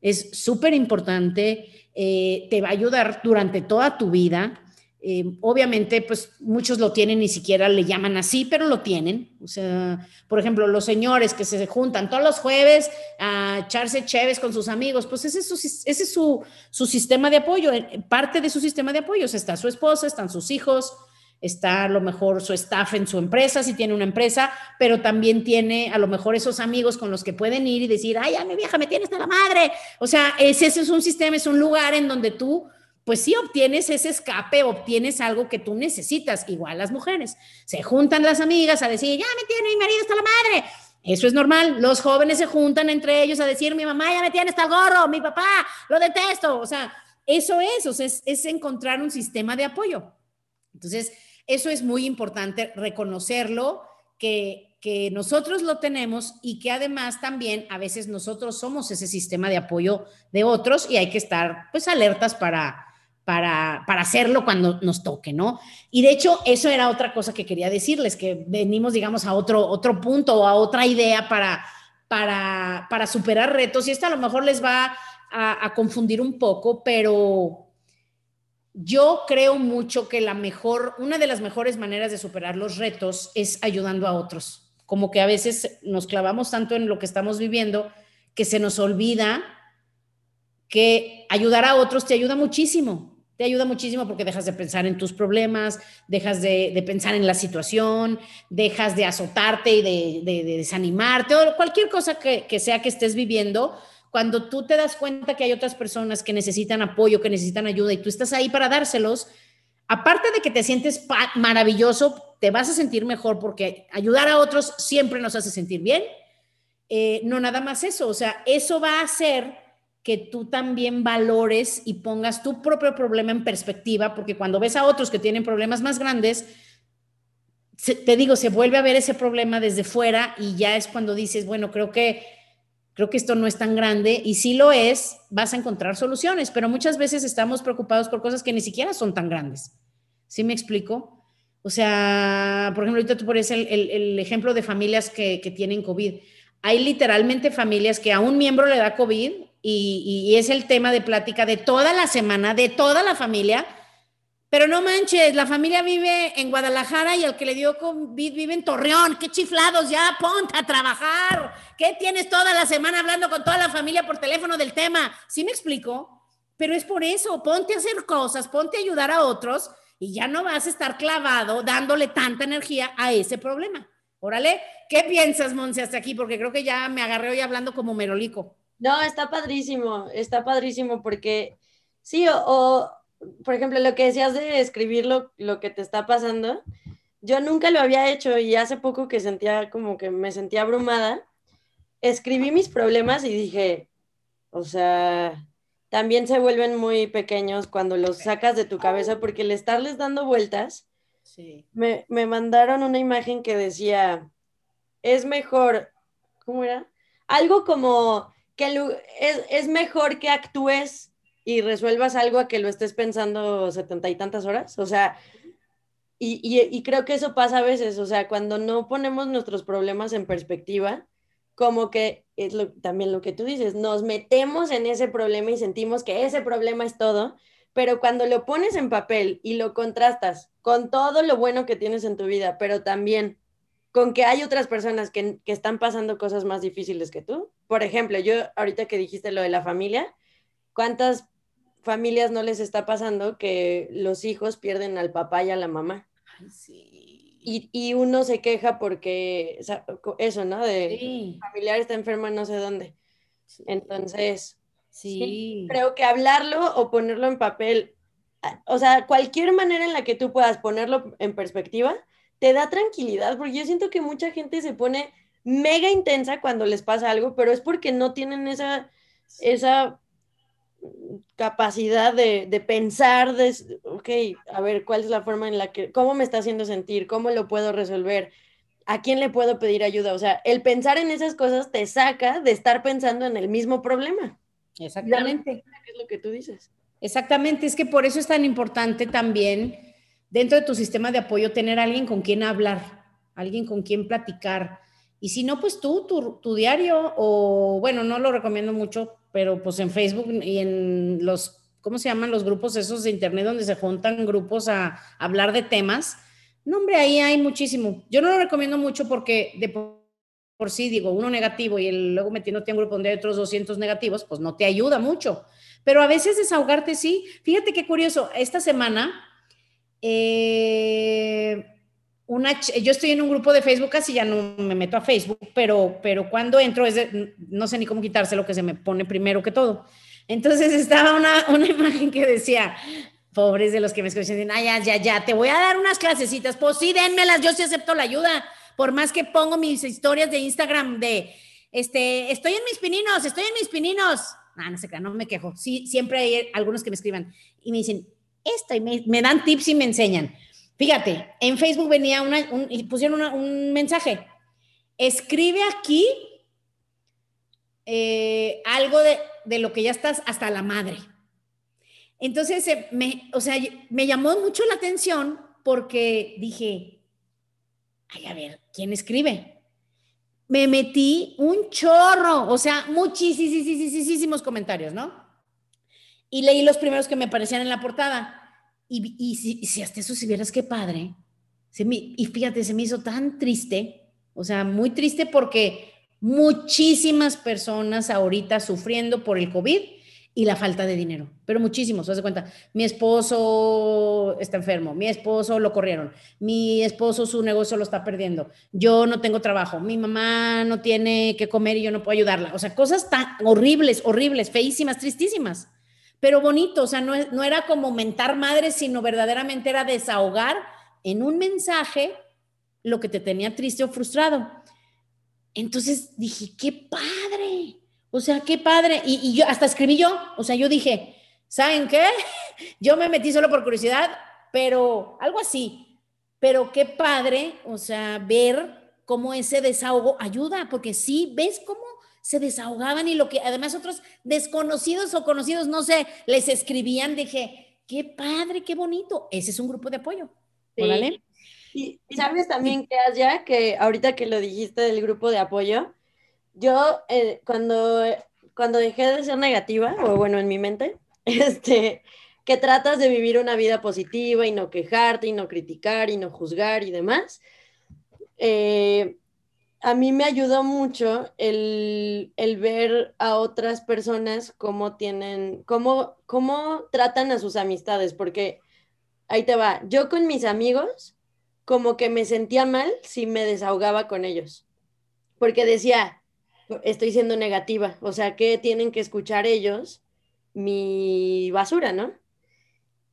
Es súper importante, eh, te va a ayudar durante toda tu vida eh, obviamente, pues muchos lo tienen, ni siquiera le llaman así, pero lo tienen. O sea, por ejemplo, los señores que se juntan todos los jueves a echarse chéves con sus amigos, pues ese es, su, ese es su, su, sistema de apoyo. Parte de su sistema de apoyo está su esposa, están sus hijos, está a lo mejor su staff en su empresa, si tiene una empresa, pero también tiene a lo mejor esos amigos con los que pueden ir y decir, ay, ya mi vieja me tiene hasta la madre. O sea, ese, ese es un sistema, es un lugar en donde tú pues sí obtienes ese escape, obtienes algo que tú necesitas, igual las mujeres. Se juntan las amigas a decir, ya me tiene mi marido hasta la madre. Eso es normal. Los jóvenes se juntan entre ellos a decir, mi mamá ya me tiene hasta el gorro, mi papá, lo detesto. O sea, eso es, o sea, es, es encontrar un sistema de apoyo. Entonces, eso es muy importante reconocerlo, que, que nosotros lo tenemos y que además también a veces nosotros somos ese sistema de apoyo de otros y hay que estar pues alertas para, para, hacerlo cuando nos toque, ¿no? Y de hecho, eso era otra cosa que quería decirles, que venimos, digamos, a otro, otro punto o a otra idea para, para, para superar retos. Y esta a lo mejor les va a, a confundir un poco, pero yo creo mucho que la mejor, una de las mejores maneras de superar los retos es ayudando a otros. Como que a veces nos clavamos tanto en lo que estamos viviendo que se nos olvida que ayudar a otros te ayuda muchísimo te ayuda muchísimo porque dejas de pensar en tus problemas, dejas de, pensar en la situación, dejas de azotarte y de, desanimarte o cualquier cosa que, sea que estés viviendo. Cuando tú te das cuenta que hay otras personas que necesitan apoyo, que necesitan ayuda y tú estás ahí para dárselos, aparte de que te sientes maravilloso, te vas a sentir mejor porque ayudar a otros siempre nos hace sentir bien. Eh, no nada más eso, o sea, eso va a hacer que tú también valores y pongas tu propio problema en perspectiva, porque cuando ves a otros que tienen problemas más grandes, te digo, se vuelve a ver ese problema desde fuera y ya es cuando dices, bueno, creo que creo que esto no es tan grande y si lo es, vas a encontrar soluciones, pero muchas veces estamos preocupados por cosas que ni siquiera son tan grandes. ¿Sí me explico? O sea, por ejemplo, ahorita tú pones el, el, ejemplo de familias que, que tienen COVID. Hay literalmente familias que a un miembro le da COVID y, es el tema de plática de toda la semana, de toda la familia. Pero no manches, la familia vive en Guadalajara y el que le dio COVID vive en Torreón. ¡Qué chiflados! Ya, ponte a trabajar. ¿Qué tienes toda la semana hablando con toda la familia por teléfono del tema? ¿Sí me explico? Pero es por eso, ponte a hacer cosas, ponte a ayudar a otros y ya no vas a estar clavado dándole tanta energía a ese problema. Órale, ¿qué piensas, Monse, hasta aquí? Porque creo que ya me agarré hoy hablando como merolico. No, está padrísimo, está padrísimo porque sí, o, por ejemplo, lo que decías de escribir lo, lo, que te está pasando, yo nunca lo había hecho y hace poco que sentía como que me sentía abrumada, escribí mis problemas y dije, o sea, también se vuelven muy pequeños cuando los sacas de tu cabeza porque el estarles dando vueltas, sí. me, me mandaron una imagen que decía, es mejor, ¿cómo era? Algo como que es, mejor que actúes y resuelvas algo a que lo estés pensando setenta y tantas horas. O sea, y, creo que eso pasa a veces, o sea, cuando no ponemos nuestros problemas en perspectiva, como que es también lo que tú dices, nos metemos en ese problema y sentimos que ese problema es todo, pero cuando lo pones en papel y lo contrastas con todo lo bueno que tienes en tu vida, pero también con que hay otras personas que, están pasando cosas más difíciles que tú. Por ejemplo, yo ahorita que dijiste lo de la familia, ¿cuántas familias no les está pasando que los hijos pierden al papá y a la mamá? Ay, sí. Y, y uno se queja porque eso, ¿no? De familiar está enfermo en no sé dónde. Entonces, sí. creo que hablarlo o ponerlo en papel, o sea, cualquier manera en la que tú puedas ponerlo en perspectiva, te da tranquilidad, porque yo siento que mucha gente se pone mega intensa cuando les pasa algo, pero es porque no tienen esa, esa capacidad de, de, pensar, de, ok, a ver, ¿cuál es la forma en la que, cómo me está haciendo sentir, cómo lo puedo resolver, a quién le puedo pedir ayuda? O sea, el pensar en esas cosas te saca de estar pensando en el mismo problema. Exactamente. ¿Qué es lo que tú dices? Exactamente, es que por eso es tan importante también dentro de tu sistema de apoyo tener alguien con quien hablar, alguien con quien platicar. Y si no, pues tú, tu, tu diario, o bueno, no lo recomiendo mucho, pero pues en Facebook y en los, ¿cómo se llaman los grupos esos de Internet donde se juntan grupos a, hablar de temas? No, hombre, ahí hay muchísimo. Yo no lo recomiendo mucho porque de por, sí, digo, uno negativo y el, luego metiéndote en un grupo donde hay otros 200 negativos, pues no te ayuda mucho. Pero a veces desahogarte sí. Fíjate qué curioso, esta semana, eh, una, yo estoy en un grupo de Facebook, casi ya no me meto a Facebook, pero, pero cuando entro, es no sé ni cómo quitarse lo que se me pone primero que todo. Entonces estaba una, una imagen que decía, pobres de los que me escuchan, dicen, ya, ya, ya, te voy a dar unas clasecitas, pues sí, dénmelas, yo sí acepto la ayuda, por más que pongo mis historias de Instagram de, este, estoy en mis pininos, estoy en mis pininos. Ah, no sé qué, no me quejo. Sí, siempre hay algunos que me escriban y me dicen, esto, y me dan tips y me enseñan. Fíjate, en Facebook venía una, y pusieron un mensaje. Escribe aquí eh, algo de, lo que ya estás hasta la madre. Entonces, eh, me, o sea, me llamó mucho la atención porque dije, ay, a ver, ¿quién escribe? Me metí un chorro, o sea, muchísimos comentarios, ¿no? Y leí los primeros que me aparecían en la portada. Y, si, hasta eso, si vieras qué padre, se y fíjate, se me hizo tan triste, o sea, muy triste porque muchísimas personas ahorita sufriendo por el COVID y la falta de dinero, pero muchísimos, se cuenta, mi esposo está enfermo, mi esposo lo corrieron, mi esposo su negocio lo está perdiendo, yo no tengo trabajo, mi mamá no tiene que comer y yo no puedo ayudarla, o sea, cosas tan horribles, horribles, feísimas, tristísimas pero bonito, o sea, no, no era como mentar madre, sino verdaderamente era desahogar en un mensaje lo que te tenía triste o frustrado. Entonces dije, qué padre, o sea, qué padre. Y, y, yo hasta escribí yo, o sea, yo dije, ¿saben qué? Yo me metí solo por curiosidad, pero algo así. Pero qué padre, o sea, ver cómo ese desahogo ayuda, porque sí, ves cómo se desahogaban y lo que además otros desconocidos o conocidos, no sé, les escribían, dije, qué padre, qué bonito. Ese es un grupo de apoyo. Sí. Y, sabes también que ya que ahorita que lo dijiste del grupo de apoyo, yo eh, cuando, cuando dejé de ser negativa, o bueno, en mi mente, este, que tratas de vivir una vida positiva y no quejarte y no criticar y no juzgar y demás, eh, a mí me ayudó mucho el, ver a otras personas cómo tienen, cómo, cómo tratan a sus amistades, porque ahí te va, yo con mis amigos como que me sentía mal si me desahogaba con ellos, porque decía, estoy siendo negativa, o sea, que tienen que escuchar ellos mi basura, ¿no?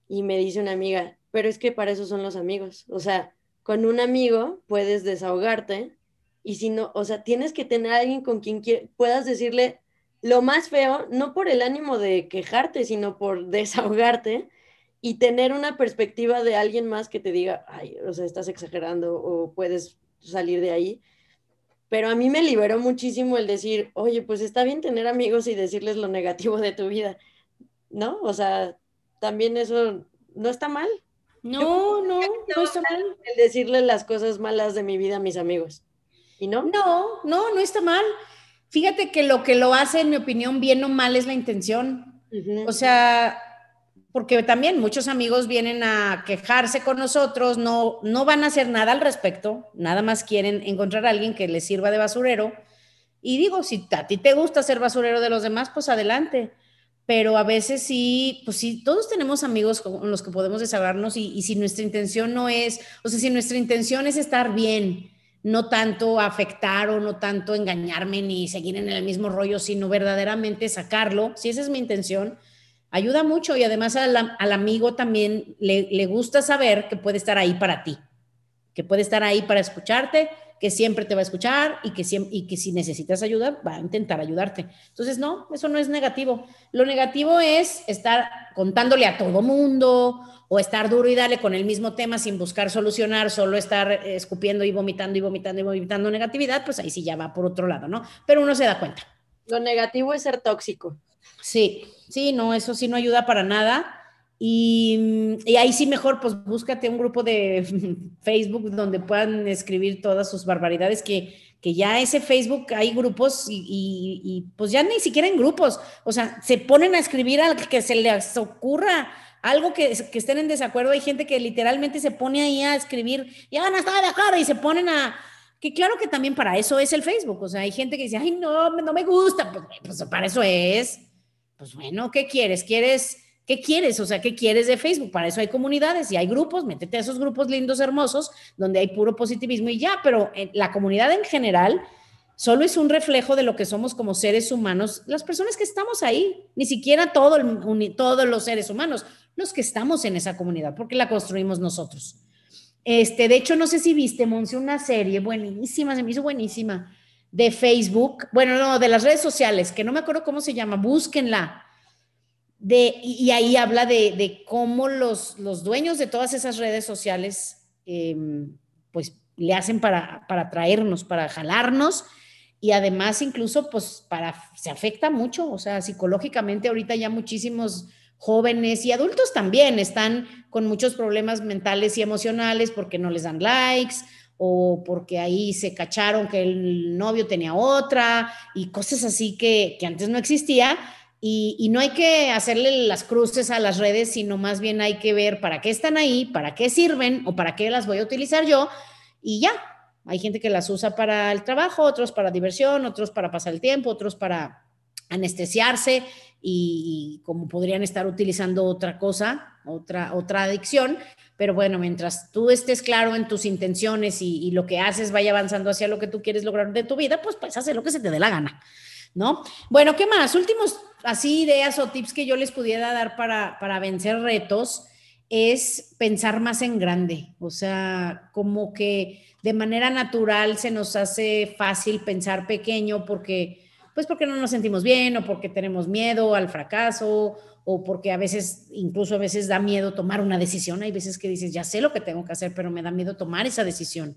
Y me dice una amiga, pero es que para eso son los amigos, o sea, con un amigo puedes desahogarte y si no, o sea, tienes que tener a alguien con quien puedas decirle lo más feo, no por el ánimo de quejarte, sino por desahogarte y tener una perspectiva de alguien más que te diga, ay, o sea, estás exagerando o puedes salir de ahí. Pero a mí me liberó muchísimo el decir, oye, pues está bien tener amigos y decirles lo negativo de tu vida, ¿no? O sea, también eso no está mal. No, no, no está mal. El decirle las cosas malas de mi vida a mis amigos. ¿Y no? No, no, no está mal. Fíjate que lo que lo hace, en mi opinión, bien o mal es la intención. O sea, porque también muchos amigos vienen a quejarse con nosotros, no, no van a hacer nada al respecto, nada más quieren encontrar a alguien que les sirva de basurero. Y digo, si a ti te gusta ser basurero de los demás, pues adelante. pero a veces sí, pues sí, todos tenemos amigos con los que podemos desahogarnos y, y si nuestra intención no es, o sea, si nuestra intención es estar bien, no tanto afectar o no tanto engañarme ni seguir en el mismo rollo, sino verdaderamente sacarlo, si esa es mi intención, ayuda mucho y además al, amigo también le, le, gusta saber que puede estar ahí para ti, que puede estar ahí para escucharte, que siempre te va a escuchar y que, y que si necesitas ayuda va a intentar ayudarte. Entonces, no, eso no es negativo. Lo negativo es estar contándole a todo mundo o estar duro y dale con el mismo tema sin buscar solucionar, solo estar escupiendo y vomitando y vomitando y vomitando negatividad, pues ahí sí ya va por otro lado, ¿no? Pero uno se da cuenta. Lo negativo es ser tóxico. Sí, sí, no, eso sí no ayuda para nada. Y, ahí sí mejor, pues búscate un grupo de Facebook donde puedan escribir todas sus barbaridades, que, que ya ese Facebook hay grupos y, pues ya ni siquiera en grupos, o sea, se ponen a escribir al que se les ocurra algo que, que estén en desacuerdo. Hay gente que literalmente se pone ahí a escribir, ya no estaba de acuerdo y se ponen a, que claro que también para eso es el Facebook, o sea, hay gente que dice, ay, no, no me gusta, pues, pues para eso es, pues bueno, ¿qué quieres? ¿Quieres ¿Qué quieres? O sea, ¿qué quieres de Facebook? Para eso hay comunidades y hay grupos, métete a esos grupos lindos, hermosos, donde hay puro positivismo y ya, pero la comunidad en general solo es un reflejo de lo que somos como seres humanos, las personas que estamos ahí, ni siquiera todo todos los seres humanos, los que estamos en esa comunidad, porque la construimos nosotros. Este, de hecho, no sé si viste, Monse, una serie buenísima, se me hizo buenísima, de Facebook, bueno, no, de las redes sociales, que no me acuerdo cómo se llama, búsquenla de, y, ahí habla de, cómo los, los, dueños de todas esas redes sociales, em, pues le hacen para, para traernos, para jalarnos y además incluso pues para, se afecta mucho, o sea, psicológicamente ahorita ya muchísimos jóvenes y adultos también están con muchos problemas mentales y emocionales porque no les dan likes o porque ahí se cacharon que el novio tenía otra y cosas así que, que antes no existía y, no hay que hacerle las cruces a las redes, sino más bien hay que ver para qué están ahí, para qué sirven o para qué las voy a utilizar yo y ya. Hay gente que las usa para el trabajo, otros para diversión, otros para pasar el tiempo, otros para anestesiarse y, como podrían estar utilizando otra cosa, otra, otra adicción. Pero bueno, mientras tú estés claro en tus intenciones y, lo que haces vaya avanzando hacia lo que tú quieres lograr de tu vida, pues pues hacer lo que se te dé la gana. ¿No? Bueno, ¿qué más? Últimos así ideas o tips que yo les pudiera dar para, para vencer retos es pensar más en grande, o sea, como que de manera natural se nos hace fácil pensar pequeño porque, pues porque no nos sentimos bien o porque tenemos miedo al fracaso o porque a veces, incluso a veces da miedo tomar una decisión. Hay veces que dices, ya sé lo que tengo que hacer, pero me da miedo tomar esa decisión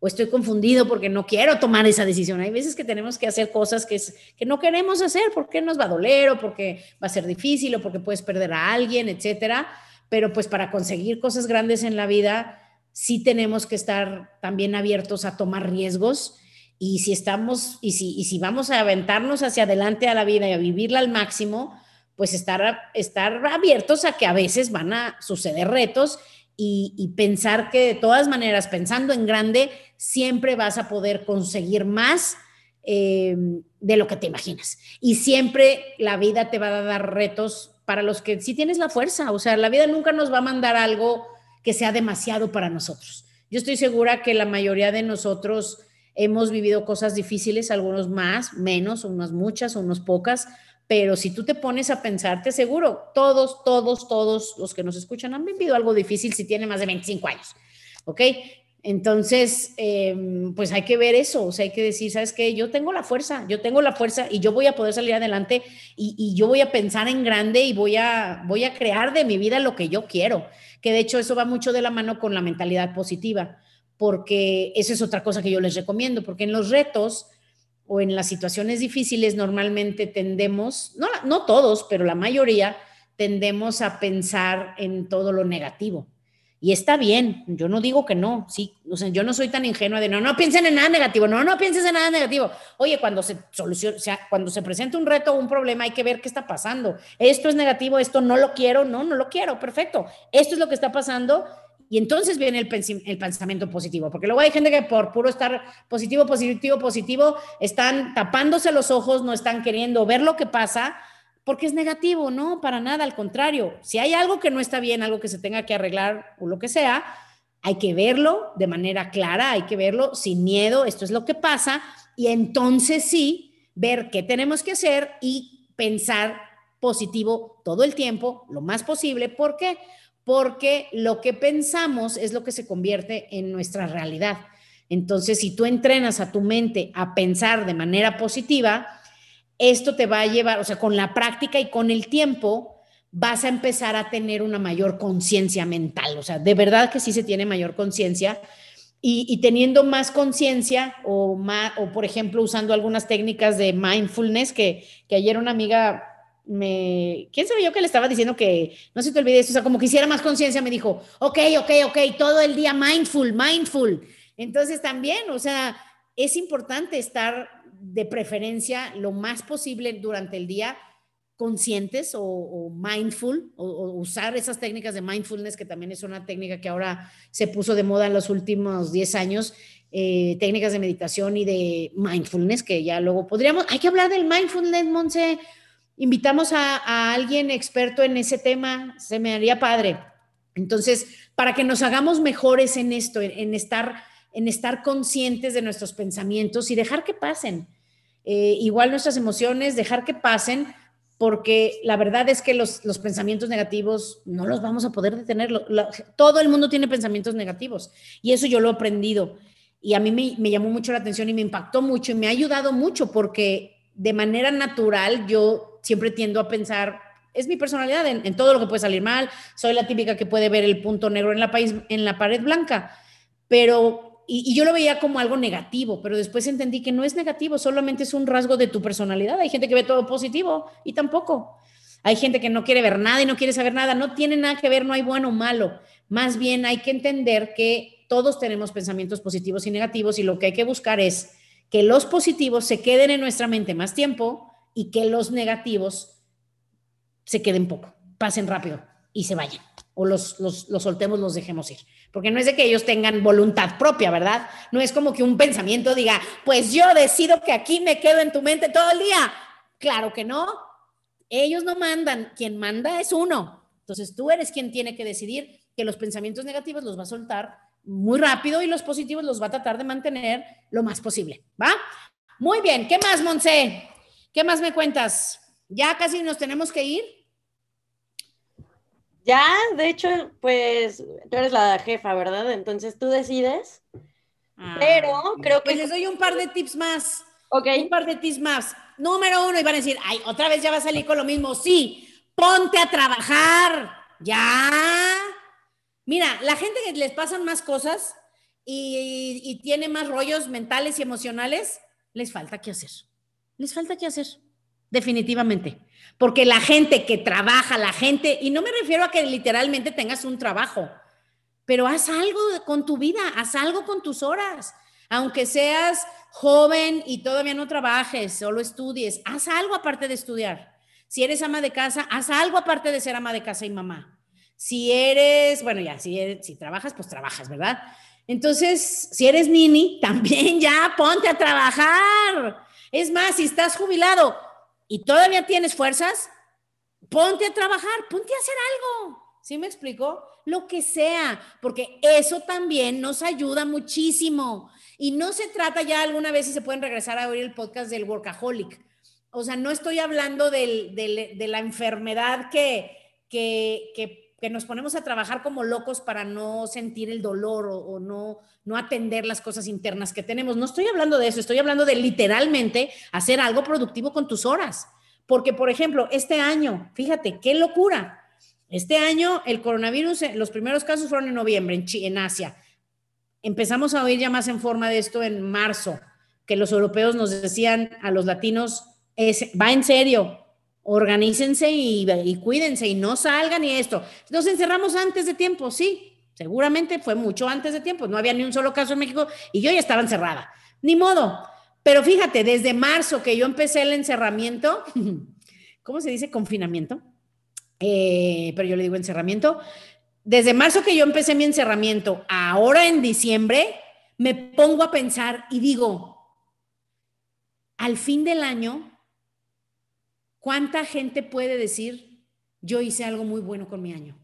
o estoy confundido porque no quiero tomar esa decisión. Hay veces que tenemos que hacer cosas que, que no queremos hacer porque nos va a doler o porque va a ser difícil o porque puedes perder a alguien, etcétera. Pero pues para conseguir cosas grandes en la vida, sí tenemos que estar también abiertos a tomar riesgos. Y si estamos, y si, y si vamos a aventarnos hacia adelante a la vida y a vivirla al máximo, pues estar, estar abiertos a que a veces van a suceder retos y, pensar que de todas maneras, pensando en grande, siempre vas a poder conseguir más eh, de lo que te imaginas. Y siempre la vida te va a dar retos para los que sí tienes la fuerza. O sea, la vida nunca nos va a mandar algo que sea demasiado para nosotros. Yo estoy segura que la mayoría de nosotros hemos vivido cosas difíciles, algunos más, menos, unas muchas, unos pocas, pero si tú te pones a pensar, te seguro, todos, todos, todos los que nos escuchan han vivido algo difícil si tienen más de 25 años, ¿ok? Entonces, em, pues hay que ver eso, o sea, hay que decir, ¿sabes qué? Yo tengo la fuerza, yo tengo la fuerza y yo voy a poder salir adelante y, y, yo voy a pensar en grande y voy a, voy a crear de mi vida lo que yo quiero, que de hecho eso va mucho de la mano con la mentalidad positiva, porque esa es otra cosa que yo les recomiendo, porque en los retos, o en las situaciones difíciles normalmente tendemos, no, no todos, pero la mayoría, tendemos a pensar en todo lo negativo. Y está bien, yo no digo que no, sí, o sea, yo no soy tan ingenua de no, no piensen en nada negativo, no, no pienses en nada negativo. Oye, cuando se soluciona, o sea, cuando se presenta un reto o un problema, hay que ver qué está pasando. Esto es negativo, esto no lo quiero, no, no lo quiero, perfecto. Esto es lo que está pasando y entonces viene el, pensamiento positivo, porque luego hay gente que por puro estar positivo, positivo, positivo, están tapándose los ojos, no están queriendo ver lo que pasa, porque es negativo, no, para nada, al contrario. Si hay algo que no está bien, algo que se tenga que arreglar o lo que sea, hay que verlo de manera clara, hay que verlo sin miedo, esto es lo que pasa, y entonces sí, ver qué tenemos que hacer y pensar positivo todo el tiempo, lo más posible. ¿Por qué? Porque lo que pensamos es lo que se convierte en nuestra realidad. Entonces, si tú entrenas a tu mente a pensar de manera positiva, esto te va a llevar, o sea, con la práctica y con el tiempo, vas a empezar a tener una mayor conciencia mental. O sea, de verdad que sí se tiene mayor conciencia. Y, teniendo más conciencia o, o, por ejemplo, usando algunas técnicas de mindfulness, que, que ayer una amiga me, ¿quién sabe yo que le estaba diciendo que, no se te olvide eso, o sea, como que hiciera más conciencia, me dijo, ok, ok, ok, todo el día mindful, mindful. Entonces también, o sea, es importante estar de preferencia lo más posible durante el día conscientes o, mindful, o, usar esas técnicas de mindfulness, que también es una técnica que ahora se puso de moda en los últimos 10 años, eh, técnicas de meditación y de mindfulness, que ya luego podríamos, hay que hablar del mindfulness, Monse, invitamos a, alguien experto en ese tema, se me haría padre. Entonces, para que nos hagamos mejores en esto, en, estar, en estar conscientes de nuestros pensamientos y dejar que pasen. Eh, igual nuestras emociones, dejar que pasen, porque la verdad es que los, pensamientos negativos no los vamos a poder detener. todo el mundo tiene pensamientos negativos y eso yo lo he aprendido. Y a mí me, me, llamó mucho la atención y me impactó mucho y me ha ayudado mucho porque de manera natural yo siempre tiendo a pensar, es mi personalidad en, todo lo que puede salir mal, soy la típica que puede ver el punto negro en la, país, en la pared blanca, pero, y, yo lo veía como algo negativo, pero después entendí que no es negativo, solamente es un rasgo de tu personalidad. Hay gente que ve todo positivo y tampoco. Hay gente que no quiere ver nada y no quiere saber nada, no tiene nada que ver, no hay bueno o malo. Más bien hay que entender que todos tenemos pensamientos positivos y negativos y lo que hay que buscar es que los positivos se queden en nuestra mente más tiempo y que los negativos se queden poco, pasen rápido y se vayan. O los, los, soltemos, los dejemos ir. Porque no es de que ellos tengan voluntad propia, ¿verdad? No es como que un pensamiento diga, pues yo decido que aquí me quedo en tu mente todo el día. Claro que no. Ellos no mandan. Quien manda es uno. Entonces tú eres quien tiene que decidir que los pensamientos negativos los va a soltar muy rápido y los positivos los va a tratar de mantener lo más posible. ¿Va? Muy bien. ¿Qué más, Monse? ¿Qué más me cuentas? ¿Ya casi nos tenemos que ir? Ya, de hecho, pues tú eres la jefa, ¿verdad? Entonces tú decides. Ah, pero creo que... Pues les doy un par de tips más. Ok. Un par de tips más. Número uno, y van a decir, ay, otra vez ya va a salir con lo mismo. Sí, ponte a trabajar. Ya. Mira, la gente que les pasan más cosas y, y tiene más rollos mentales y emocionales, les falta qué hacer les falta qué hacer, definitivamente. Porque la gente que trabaja, la gente, y no me refiero a que literalmente tengas un trabajo, pero haz algo con tu vida, haz algo con tus horas. Aunque seas joven y todavía no trabajes, solo estudies, haz algo aparte de estudiar. Si eres ama de casa, haz algo aparte de ser ama de casa y mamá. Si eres, bueno, ya, si, si trabajas, pues trabajas, ¿verdad? Entonces, si eres nini, también ya ponte a trabajar. Es más, si estás jubilado y todavía tienes fuerzas, ponte a trabajar, ponte a hacer algo. ¿Sí me explico? Lo que sea, porque eso también nos ayuda muchísimo. Y no se trata ya alguna vez si se pueden regresar a oír el podcast del workaholic. O sea, no estoy hablando de la enfermedad que, que, que que nos ponemos a trabajar como locos para no sentir el dolor o, no, no atender las cosas internas que tenemos. No estoy hablando de eso, estoy hablando de literalmente hacer algo productivo con tus horas. Porque, por ejemplo, este año, fíjate, qué locura. Este año el coronavirus, eh, los primeros casos fueron en noviembre en, en Asia. Empezamos a oír ya más en forma de esto en marzo, que los europeos nos decían a los latinos, es, va en serio, organícense y, cuídense y no salgan y esto. Nos encerramos antes de tiempo, sí, seguramente fue mucho antes de tiempo, no había ni un solo caso en México y yo ya estaba encerrada, ni modo. Pero fíjate, desde marzo que yo empecé el encerramiento, ¿cómo se dice? Confinamiento, eh, pero yo le digo encerramiento. Desde marzo que yo empecé mi encerramiento, ahora en diciembre, me pongo a pensar y digo, al fin del año ¿cuánta gente puede decir, yo hice algo muy bueno con mi año?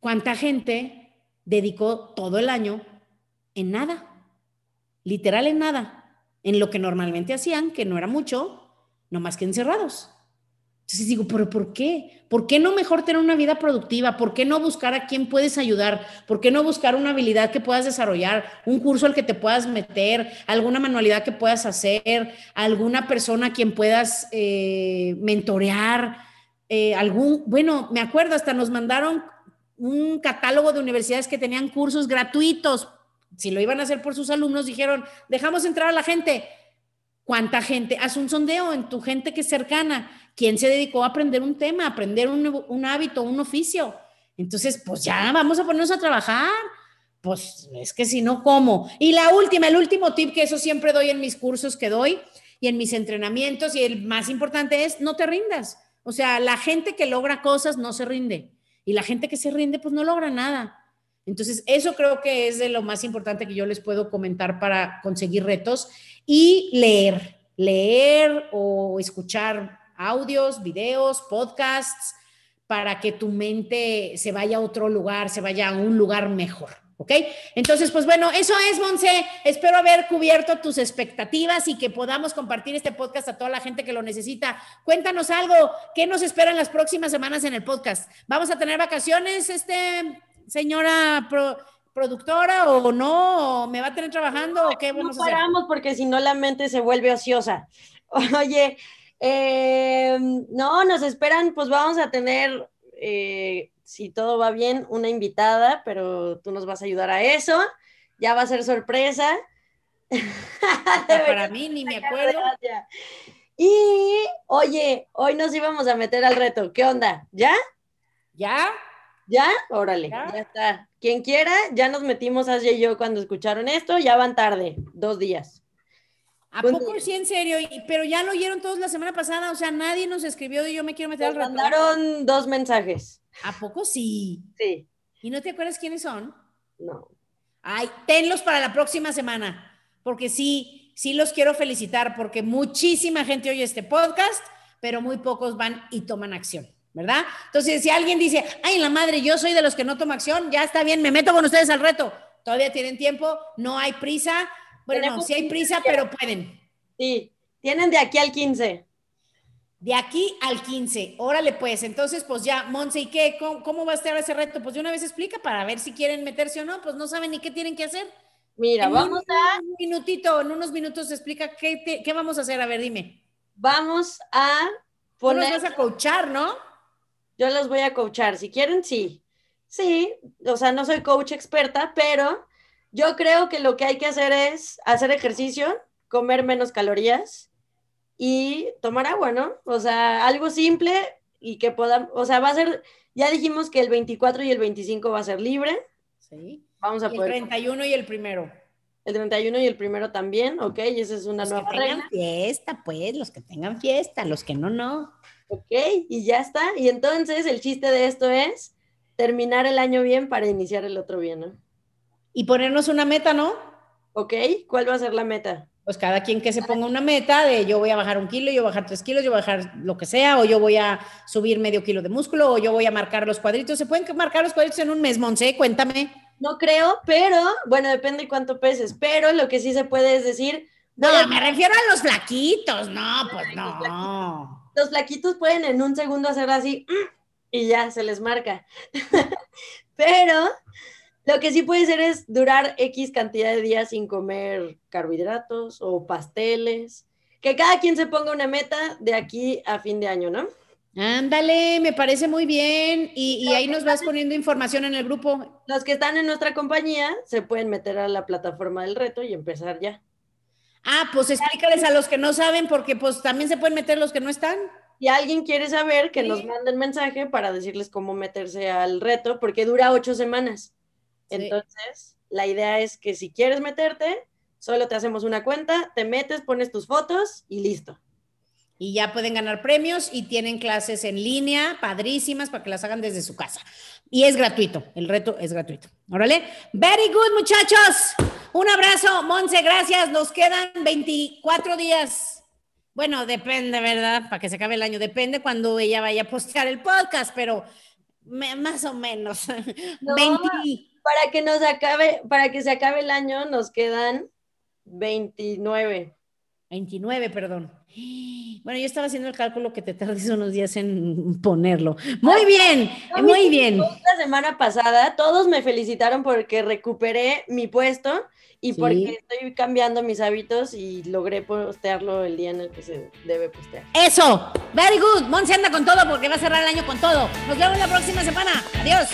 ¿Cuánta gente dedicó todo el año en nada? Literal en nada, en lo que normalmente hacían, que no era mucho, no más que encerrados. Entonces digo, pero ¿por qué? ¿Por qué no mejor tener una vida productiva? ¿Por qué no buscar a quién puedes ayudar? ¿Por qué no buscar una habilidad que puedas desarrollar? Un curso al que te puedas meter, alguna manualidad que puedas hacer, alguna persona a quien puedas eh, mentorear, eh, algún, bueno, me acuerdo, hasta nos mandaron un catálogo de universidades que tenían cursos gratuitos. Si lo iban a hacer por sus alumnos, dijeron, dejamos entrar a la gente. ¿Cuánta gente? Haz un sondeo en tu gente que es cercana ¿Quién se dedicó a aprender un tema, a aprender un, hábito, un oficio? Entonces, pues ya vamos a ponernos a trabajar. Pues es que si no, ¿cómo? Y la última, el último tip que eso siempre doy en mis cursos que doy y en mis entrenamientos y el más importante es no te rindas. O sea, la gente que logra cosas no se rinde y la gente que se rinde pues no logra nada. Entonces, eso creo que es de lo más importante que yo les puedo comentar para conseguir retos y leer, leer o escuchar audios, videos, podcasts, para que tu mente se vaya a otro lugar, se vaya a un lugar mejor. ¿Ok? Entonces, pues bueno, eso es, Monse. Espero haber cubierto tus expectativas y que podamos compartir este podcast a toda la gente que lo necesita. Cuéntanos algo, ¿qué nos espera en las próximas semanas en el podcast? ¿Vamos a tener vacaciones, este, señora productora, o no? ¿Me va a tener trabajando o qué vamos no paramos porque si no la mente se vuelve ociosa. Oye, eh, no, nos esperan, pues vamos a tener, eh, si todo va bien, una invitada, pero tú nos vas a ayudar a eso. Ya va a ser sorpresa. Para mí ni me acuerdo. Y, oye, hoy nos íbamos a meter al reto. ¿Qué onda? ¿Ya? ¿Ya? ¿Ya? Órale, ¿Ya? está. Quien quiera, ya nos metimos Asia y yo cuando escucharon esto, ya van tarde, dos días. ¿A poco sí, en serio? pero ya lo oyeron todos la semana pasada, o sea, nadie nos escribió y yo me quiero meter al reto. mandaron dos mensajes. ¿A poco sí? Sí. ¿Y no te acuerdas quiénes son? No. Ay, tenlos para la próxima semana, porque sí, sí los quiero felicitar, porque muchísima gente oye este podcast, pero muy pocos van y toman acción. ¿verdad? Entonces, si alguien dice, ay, la madre, yo soy de los que no toma acción, ya está bien, me meto con ustedes al reto. Todavía tienen tiempo, no hay prisa, bueno, no, sí hay prisa, pero pueden. Sí, tienen de aquí al 15. De aquí al 15. Órale, pues. Entonces, pues ya, Monse, ¿y qué? ¿Cómo, va a estar ese reto? Pues de una vez explica para ver si quieren meterse o no. Pues no saben ni qué tienen que hacer. Mira, vamos a. Un minutito, en unos minutos explica qué, qué vamos a hacer. A ver, dime. Vamos a poner. Tú vas a coachar, ¿no? Yo los voy a coachar. Si quieren, sí. Sí, o sea, no soy coach experta, pero yo creo que lo que hay que hacer es hacer ejercicio, comer menos calorías y tomar agua, ¿no? O sea, algo simple y que podamos, o sea, va a ser, ya dijimos que el 24 y el 25 va a ser libre. Sí. Vamos a poder. El 31 y el primero. El 31 y el primero también, ok, y esa es una los nueva que tengan fiesta, pues, los que tengan fiesta, los que no, no. Ok, y ya está. Y entonces el chiste de esto es terminar el año bien para iniciar el otro bien, ¿no? Y ponernos una meta, ¿no? Ok, ¿cuál va a ser la meta? Pues cada quien que se ponga una meta de yo voy a bajar un kilo, yo voy a bajar tres kilos, yo voy a bajar lo que sea, o yo voy a subir medio kilo de músculo, o yo voy a marcar los cuadritos. ¿Se pueden marcar los cuadritos en un mes, Monse? Cuéntame. No creo, pero bueno, depende de cuánto peses, pero lo que sí se puede es decir. No, me refiero a los flaquitos, no, pues no. Los flaquitos pueden en un segundo hacer así y ya se les marca. pero lo que sí puede ser es durar X cantidad de días sin comer carbohidratos o pasteles. Que cada quien se ponga una meta de aquí a fin de año, ¿no? Ándale, me parece muy bien. Y, ahí nos vas poniendo información en el grupo. Los que están en nuestra compañía se pueden meter a la plataforma del reto y empezar ya. Ah, pues explícales a los que no saben, porque pues también se pueden meter los que no están. Y alguien quiere saber que nos manden mensaje para decirles cómo meterse al reto, porque dura ocho semanas. Entonces, la idea es que si quieres meterte, solo te hacemos una cuenta, te metes, pones tus fotos y listo. Y ya pueden ganar premios y tienen clases en línea, padrísimas, para que las hagan desde su casa. Y es gratuito, el reto es gratuito. Órale. Very good, muchachos. Un abrazo, Monse, gracias. Nos quedan 24 días. Bueno, depende, ¿verdad? Para que se acabe el año. Depende cuando ella vaya a postear el podcast, pero más o menos. Para que nos acabe, para que se acabe el año, nos quedan 29. 29, perdón. Bueno, yo estaba haciendo el cálculo que te tardes unos días en ponerlo. Muy bien, muy bien. La semana pasada todos me felicitaron porque recuperé mi puesto y porque estoy cambiando mis hábitos y logré postearlo el día en el que se debe postear. Eso, very good. Monse anda con todo porque va a cerrar el año con todo. Nos vemos la próxima semana. Adiós.